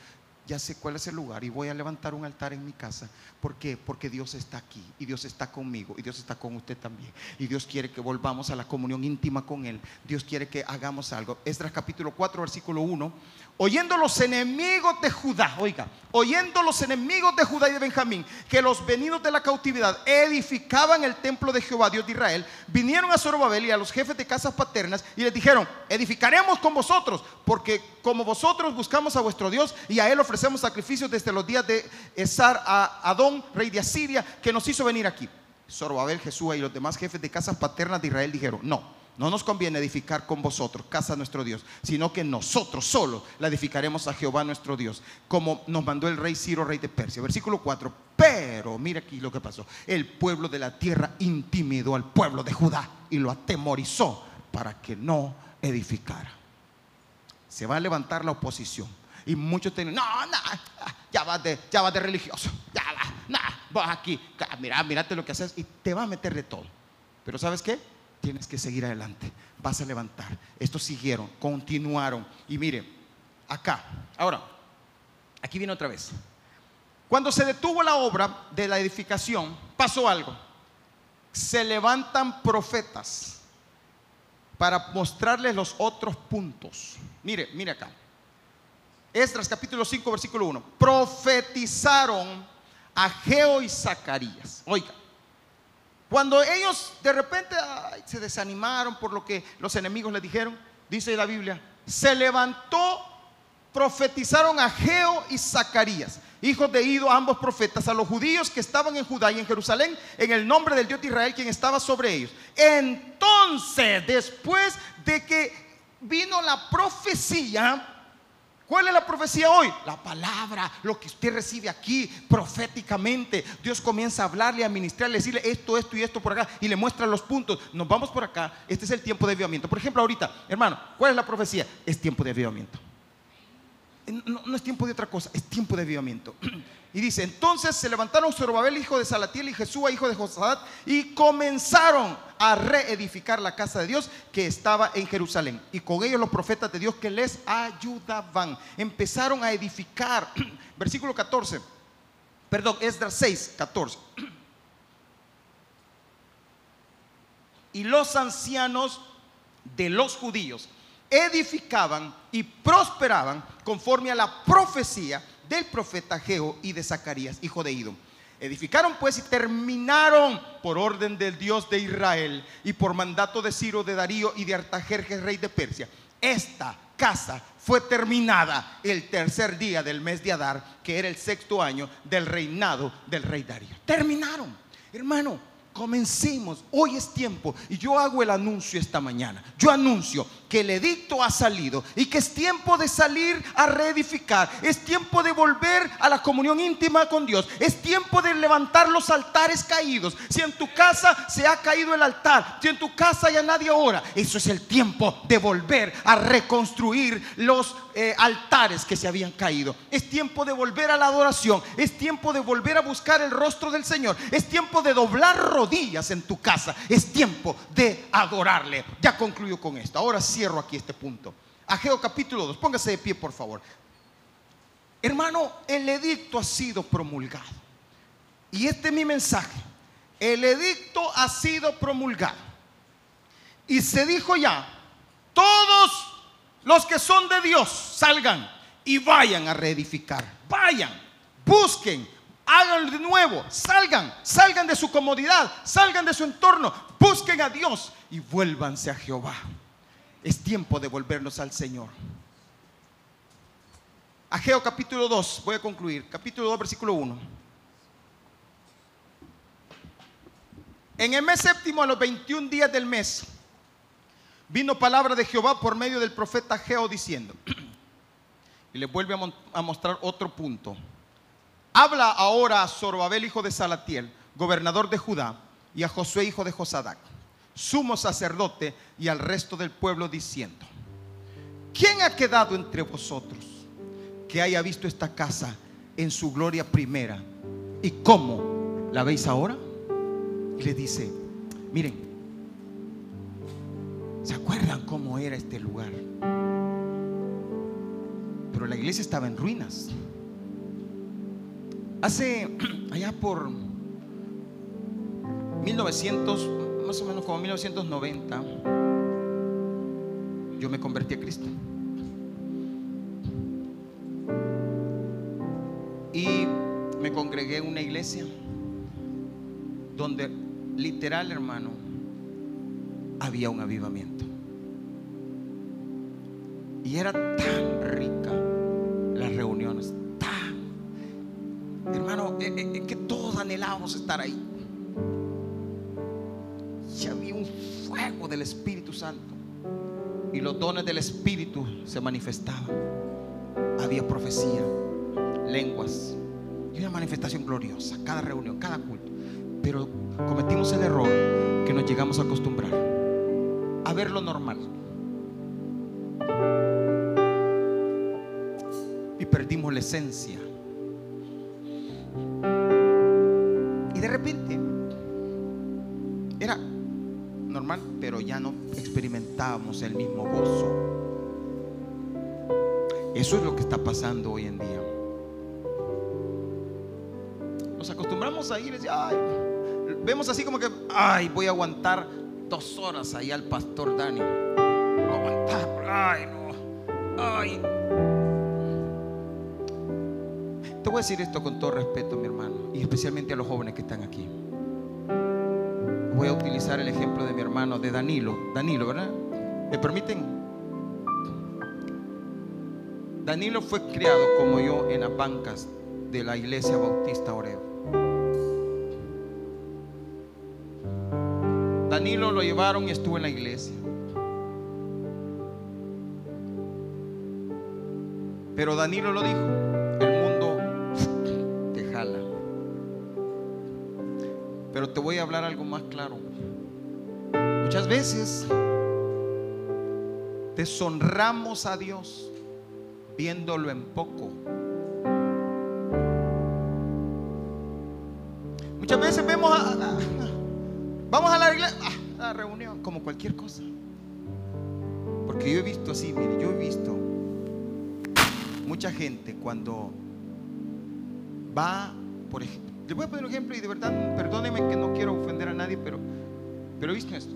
ya sé cuál es el lugar y voy a levantar un altar en mi casa. ¿Por qué? Porque Dios está aquí y Dios está conmigo y Dios está con usted también. Y Dios quiere que volvamos a la comunión íntima con Él. Dios quiere que hagamos algo. Esdras capítulo 4, versículo 1. Oyendo los enemigos de Judá, oiga, oyendo los enemigos de Judá y de Benjamín, que los venidos de la cautividad edificaban el templo de Jehová, Dios de Israel, vinieron a Zorobabel y a los jefes de casas paternas y les dijeron, edificaremos con vosotros, porque como vosotros buscamos a vuestro Dios y a Él ofrecemos sacrificios desde los días de Esar a Adón, rey de Asiria, que nos hizo venir aquí. Zorobabel, Jesús y los demás jefes de casas paternas de Israel dijeron, no no nos conviene edificar con vosotros casa nuestro Dios, sino que nosotros solo la edificaremos a Jehová nuestro Dios, como nos mandó el rey Ciro, rey de Persia. Versículo 4. Pero, mira aquí lo que pasó. El pueblo de la tierra intimidó al pueblo de Judá y lo atemorizó para que no edificara. Se va a levantar la oposición. Y muchos tienen, no, no, ya vas de, ya vas de religioso, ya va, no, vas aquí, mira, mírate lo que haces y te va a meter de todo. Pero ¿sabes qué? tienes que seguir adelante. Vas a levantar. Estos siguieron, continuaron. Y mire, acá, ahora, aquí viene otra vez. Cuando se detuvo la obra de la edificación, pasó algo. Se levantan profetas para mostrarles los otros puntos. Mire, mire acá. Esdras capítulo 5, versículo 1. Profetizaron a Geo y Zacarías. Oiga, cuando ellos de repente se desanimaron por lo que los enemigos les dijeron, dice la Biblia, se levantó, profetizaron a Geo y Zacarías, hijos de Ido, ambos profetas, a los judíos que estaban en Judá y en Jerusalén, en el nombre del Dios de Israel, quien estaba sobre ellos. Entonces, después de que vino la profecía, ¿Cuál es la profecía hoy? La palabra, lo que usted recibe aquí proféticamente. Dios comienza a hablarle, a ministrarle, decirle esto, esto y esto por acá y le muestra los puntos. Nos vamos por acá. Este es el tiempo de avivamiento. Por ejemplo, ahorita, hermano, ¿cuál es la profecía? Es tiempo de avivamiento. No, es tiempo de otra cosa, es tiempo de avivamiento. Y dice, entonces se levantaron Zorobabel, hijo de Salatiel, y Jesús, hijo de Josadat, y comenzaron a reedificar la casa de Dios que estaba en Jerusalén. Y con ellos los profetas de Dios que les ayudaban. Empezaron a edificar. Versículo 14. Perdón, Esdras 6, 14. Y los ancianos de los judíos edificaban y prosperaban conforme a la profecía del profeta Geo y de Zacarías, hijo de Ido. Edificaron pues y terminaron por orden del Dios de Israel y por mandato de Ciro, de Darío y de Artajerjes, rey de Persia. Esta casa fue terminada el tercer día del mes de Adar, que era el sexto año del reinado del rey Darío. Terminaron, hermano. Comencemos, hoy es tiempo y yo hago el anuncio esta mañana. Yo anuncio que el edicto ha salido y que es tiempo de salir a reedificar. Es tiempo de volver a la comunión íntima con Dios. Es tiempo de levantar los altares caídos. Si en tu casa se ha caído el altar, si en tu casa ya nadie ora, eso es el tiempo de volver a reconstruir los eh, altares que se habían caído. Es tiempo de volver a la adoración. Es tiempo de volver a buscar el rostro del Señor. Es tiempo de doblar rodillas en tu casa. Es tiempo de adorarle. Ya concluyo con esto. Ahora sí cierro aquí este punto. Ageo capítulo 2, póngase de pie por favor. Hermano, el edicto ha sido promulgado. Y este es mi mensaje. El edicto ha sido promulgado. Y se dijo ya, todos los que son de Dios salgan y vayan a reedificar. Vayan, busquen, háganlo de nuevo, salgan, salgan de su comodidad, salgan de su entorno, busquen a Dios y vuélvanse a Jehová. Es tiempo de volvernos al Señor. Ageo capítulo 2, voy a concluir, capítulo 2, versículo 1. En el mes séptimo, a los 21 días del mes, vino palabra de Jehová por medio del profeta Ageo diciendo, y le vuelve a, a mostrar otro punto. Habla ahora a Zorobabel, hijo de Salatiel, gobernador de Judá, y a Josué, hijo de Josadac, sumo sacerdote, y al resto del pueblo, diciendo: ¿Quién ha quedado entre vosotros que haya visto esta casa en su gloria primera? ¿Y cómo la veis ahora? Y le dice: Miren, ¿se acuerdan cómo era este lugar? Pero la iglesia estaba en ruinas. Hace allá por 1900, más o menos como 1990, yo me convertí a Cristo. Y me congregué en una iglesia donde literal, hermano, había un avivamiento. Y era tan rica las reuniones, hermano, eh, eh, que todos anhelábamos estar ahí. Del Espíritu Santo. Y los dones del Espíritu se manifestaban. Había profecía, lenguas. Y una manifestación gloriosa, cada reunión, cada culto. Pero cometimos el error que nos llegamos a acostumbrar a ver lo normal. Y perdimos la esencia. Y de repente pero ya no experimentábamos el mismo gozo. Eso es lo que está pasando hoy en día. Nos acostumbramos a ir y vemos así como que, ay, voy a aguantar dos horas ahí al pastor Dani. Aguantar, ay, no, ay. Te voy a decir esto con todo respeto, mi hermano, y especialmente a los jóvenes que están aquí. Voy a utilizar el ejemplo de mi hermano, de Danilo. Danilo, ¿verdad? ¿Me permiten? Danilo fue criado como yo en las bancas de la iglesia bautista Oreo. Danilo lo llevaron y estuvo en la iglesia. Pero Danilo lo dijo, hablar algo más claro. Muchas veces deshonramos a Dios viéndolo en poco. Muchas veces vemos a, vamos a la iglesia, a la reunión, como cualquier cosa. Porque yo he visto así, mire, yo he visto mucha gente cuando va, por ejemplo, le voy a poner un ejemplo y de verdad, perdóneme que no quiero ofender a nadie, pero, pero he visto esto.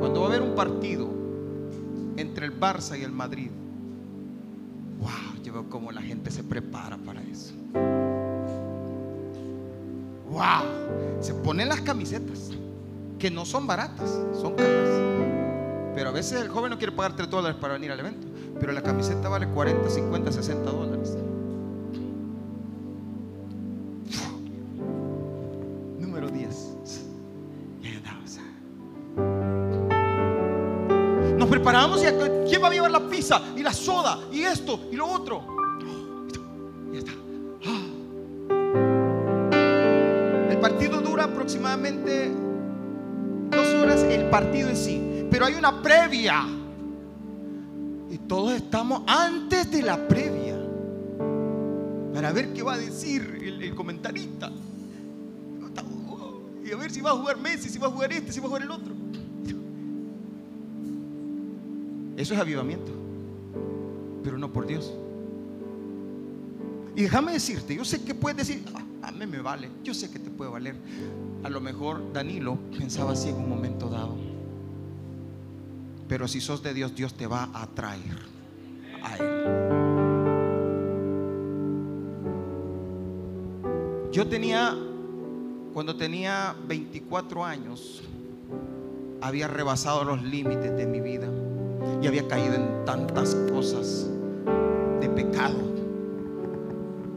Cuando va a haber un partido entre el Barça y el Madrid, wow, yo veo cómo la gente se prepara para eso. Wow, se ponen las camisetas, que no son baratas, son caras. Pero a veces el joven no quiere pagar 3 dólares para venir al evento, pero la camiseta vale 40, 50, 60 dólares. Y la soda y esto y lo otro? Ah. El partido dura aproximadamente dos horas, el partido en sí. Pero hay una previa. Y todos estamos antes de la previa. Para ver qué va a decir el comentarista. Y a ver si va a jugar Messi, si va a jugar este, si va a jugar el otro. Eso es avivamiento. Por Dios. Y déjame decirte, yo sé que puedes decir, ah, a mí me vale, yo sé que te puede valer. A lo mejor Danilo pensaba así en un momento dado. Pero si sos de Dios, Dios te va a atraer a Él. Yo tenía, cuando tenía 24 años, había rebasado los límites de mi vida y había caído en tantas cosas de pecado.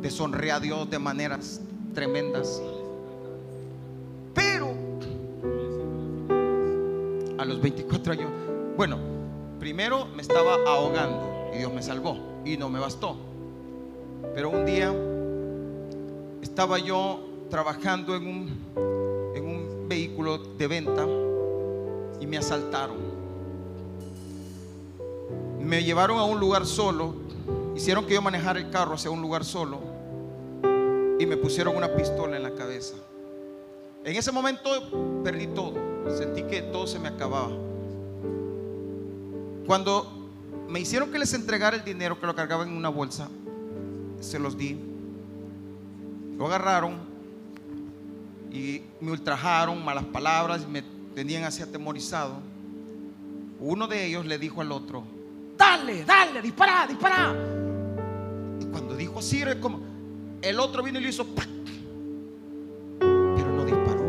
Deshonré a Dios de maneras tremendas. Pero a los 24 años, bueno, primero me estaba ahogando y Dios me salvó y no me bastó. Pero un día estaba yo trabajando en un, en un vehículo de venta y me asaltaron. Me llevaron a un lugar solo, hicieron que yo manejara el carro hacia un lugar solo y me pusieron una pistola en la cabeza. En ese momento perdí todo, sentí que todo se me acababa. Cuando me hicieron que les entregara el dinero que lo cargaba en una bolsa, se los di. Lo agarraron y me ultrajaron, malas palabras, me tenían así atemorizado. Uno de ellos le dijo al otro, dale, dale, dispara, dispara. Cuando dijo así, como, el otro vino y le hizo, ¡pac! pero no disparó.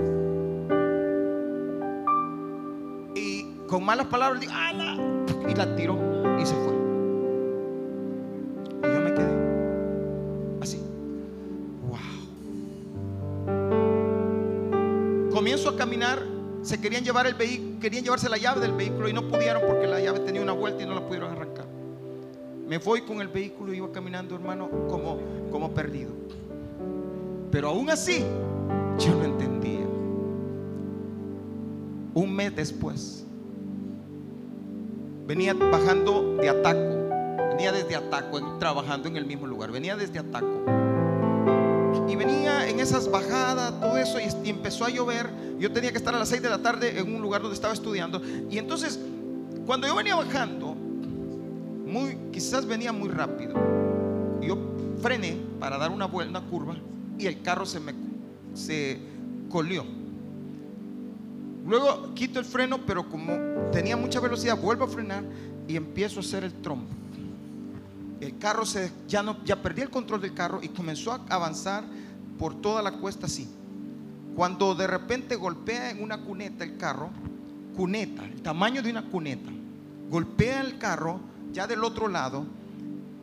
Y con malas palabras, dijo, ¡ala! y la tiró y se fue. Y yo me quedé así. Wow. Comienzo a caminar. Se querían llevar el vehículo, querían llevarse la llave del vehículo y no pudieron porque la llave tenía una vuelta y no la pudieron arrancar. Me voy con el vehículo y iba caminando, hermano, como, como perdido. Pero aún así, yo no entendía. Un mes después, venía bajando de Ataco, venía desde Ataco, trabajando en el mismo lugar, venía desde Ataco. Y venía en esas bajadas, todo eso, y empezó a llover. Yo tenía que estar a las 6 de la tarde en un lugar donde estaba estudiando. Y entonces, cuando yo venía bajando, quizás venía muy rápido. Yo frené para dar una vuelta, curva, y el carro se me se colió. Luego quito el freno, pero como tenía mucha velocidad, vuelvo a frenar y empiezo a hacer el trompo. El carro se ya no ya perdí el control del carro y comenzó a avanzar por toda la cuesta así. Cuando de repente golpea en una cuneta el carro, cuneta, el tamaño de una cuneta, golpea el carro ya del otro lado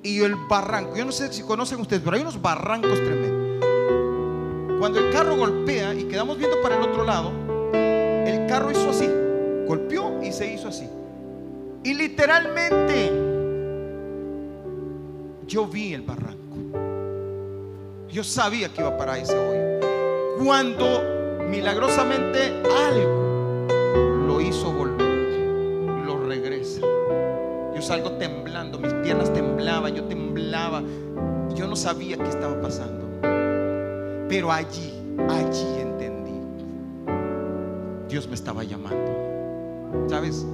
y el barranco, yo no sé si conocen ustedes, pero hay unos barrancos tremendos. Cuando el carro golpea y quedamos viendo para el otro lado, el carro hizo así, golpeó y se hizo así. Y literalmente yo vi el barranco. Yo sabía que iba para ese hoyo. Cuando milagrosamente algo lo hizo volver, salgo temblando, mis piernas temblaban, yo temblaba. Yo no sabía qué estaba pasando. Pero allí, allí entendí. Dios me estaba llamando. ¿Sabes?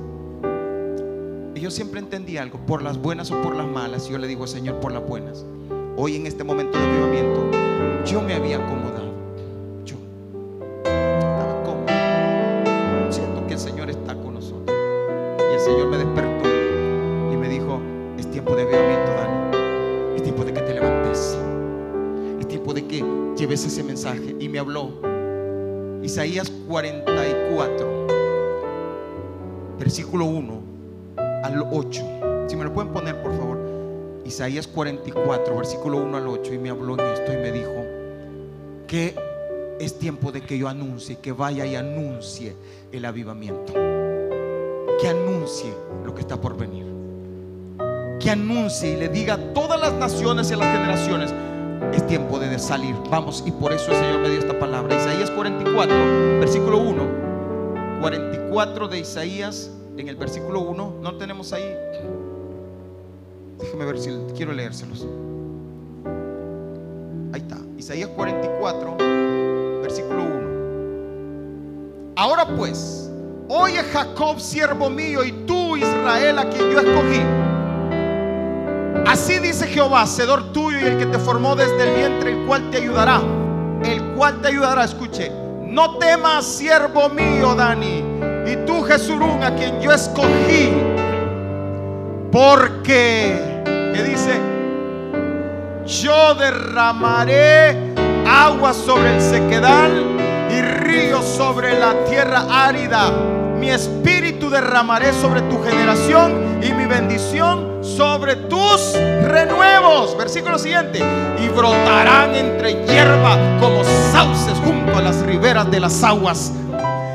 Y yo siempre entendí algo, por las buenas o por las malas. Y yo le digo, Señor, por las buenas. Hoy en este momento de avivamiento, yo me había acomodado. Isaías 44, versículo 1 al 8. Si me lo pueden poner, por favor. Isaías 44, versículo 1 al 8. Y me habló en esto y me dijo que es tiempo de que yo anuncie, que vaya y anuncie el avivamiento. Que anuncie lo que está por venir. Que anuncie y le diga a todas las naciones y a las generaciones, salir. Vamos, y por eso el Señor me dio esta palabra. Isaías 44, versículo 1. 44 de Isaías en el versículo 1. No tenemos ahí. Déjeme ver si quiero leérselos. Ahí está. Isaías 44, versículo 1. Ahora pues, oye Jacob, siervo mío, y tú, Israel, a quien yo escogí. Jehová, hacedor tuyo y el que te formó desde el vientre, el cual te ayudará. El cual te ayudará, escuche. No temas, siervo mío, Dani. Y tú, Jesurún, a quien yo escogí. Porque, ¿qué dice? Yo derramaré agua sobre el sequedal y ríos sobre la tierra árida. Mi espíritu derramaré sobre tu generación y mi bendición sobre tus renuevos. Versículo siguiente. Y brotarán entre hierba como sauces junto a las riberas de las aguas.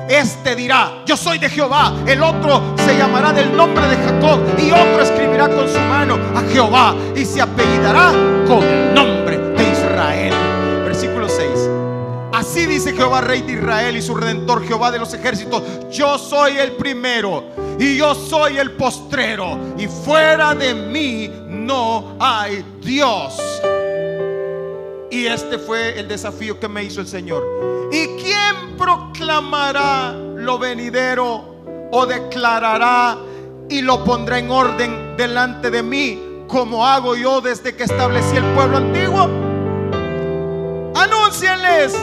Este dirá, yo soy de Jehová. El otro se llamará del nombre de Jacob. Y otro escribirá con su mano a Jehová. Y se apellidará con el nombre Así dice Jehová, Rey de Israel y su redentor, Jehová de los ejércitos. Yo soy el primero y yo soy el postrero. Y fuera de mí no hay Dios. Y este fue el desafío que me hizo el Señor. ¿Y quién proclamará lo venidero o declarará y lo pondrá en orden delante de mí como hago yo desde que establecí el pueblo antiguo? Anúncienles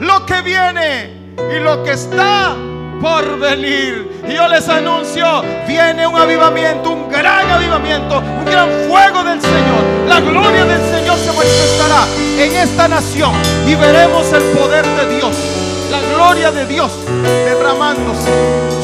lo que viene y lo que está por venir. Y yo les anuncio, viene un avivamiento, un gran avivamiento, un gran fuego del Señor. La gloria del Señor se manifestará en esta nación y veremos el poder de Dios, la gloria de Dios derramándose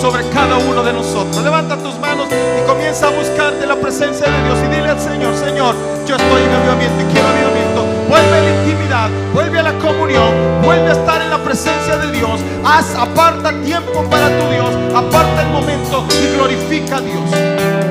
sobre cada uno de nosotros. Levanta tus manos y comienza a buscar de la presencia de Dios y dile al Señor, Señor, yo estoy en avivamiento y quiero avivamiento. Vuelve a la intimidad, vuelve a la comunión, vuelve a estar en la presencia de Dios. Haz, aparta tiempo para tu Dios, aparta el momento y glorifica a Dios.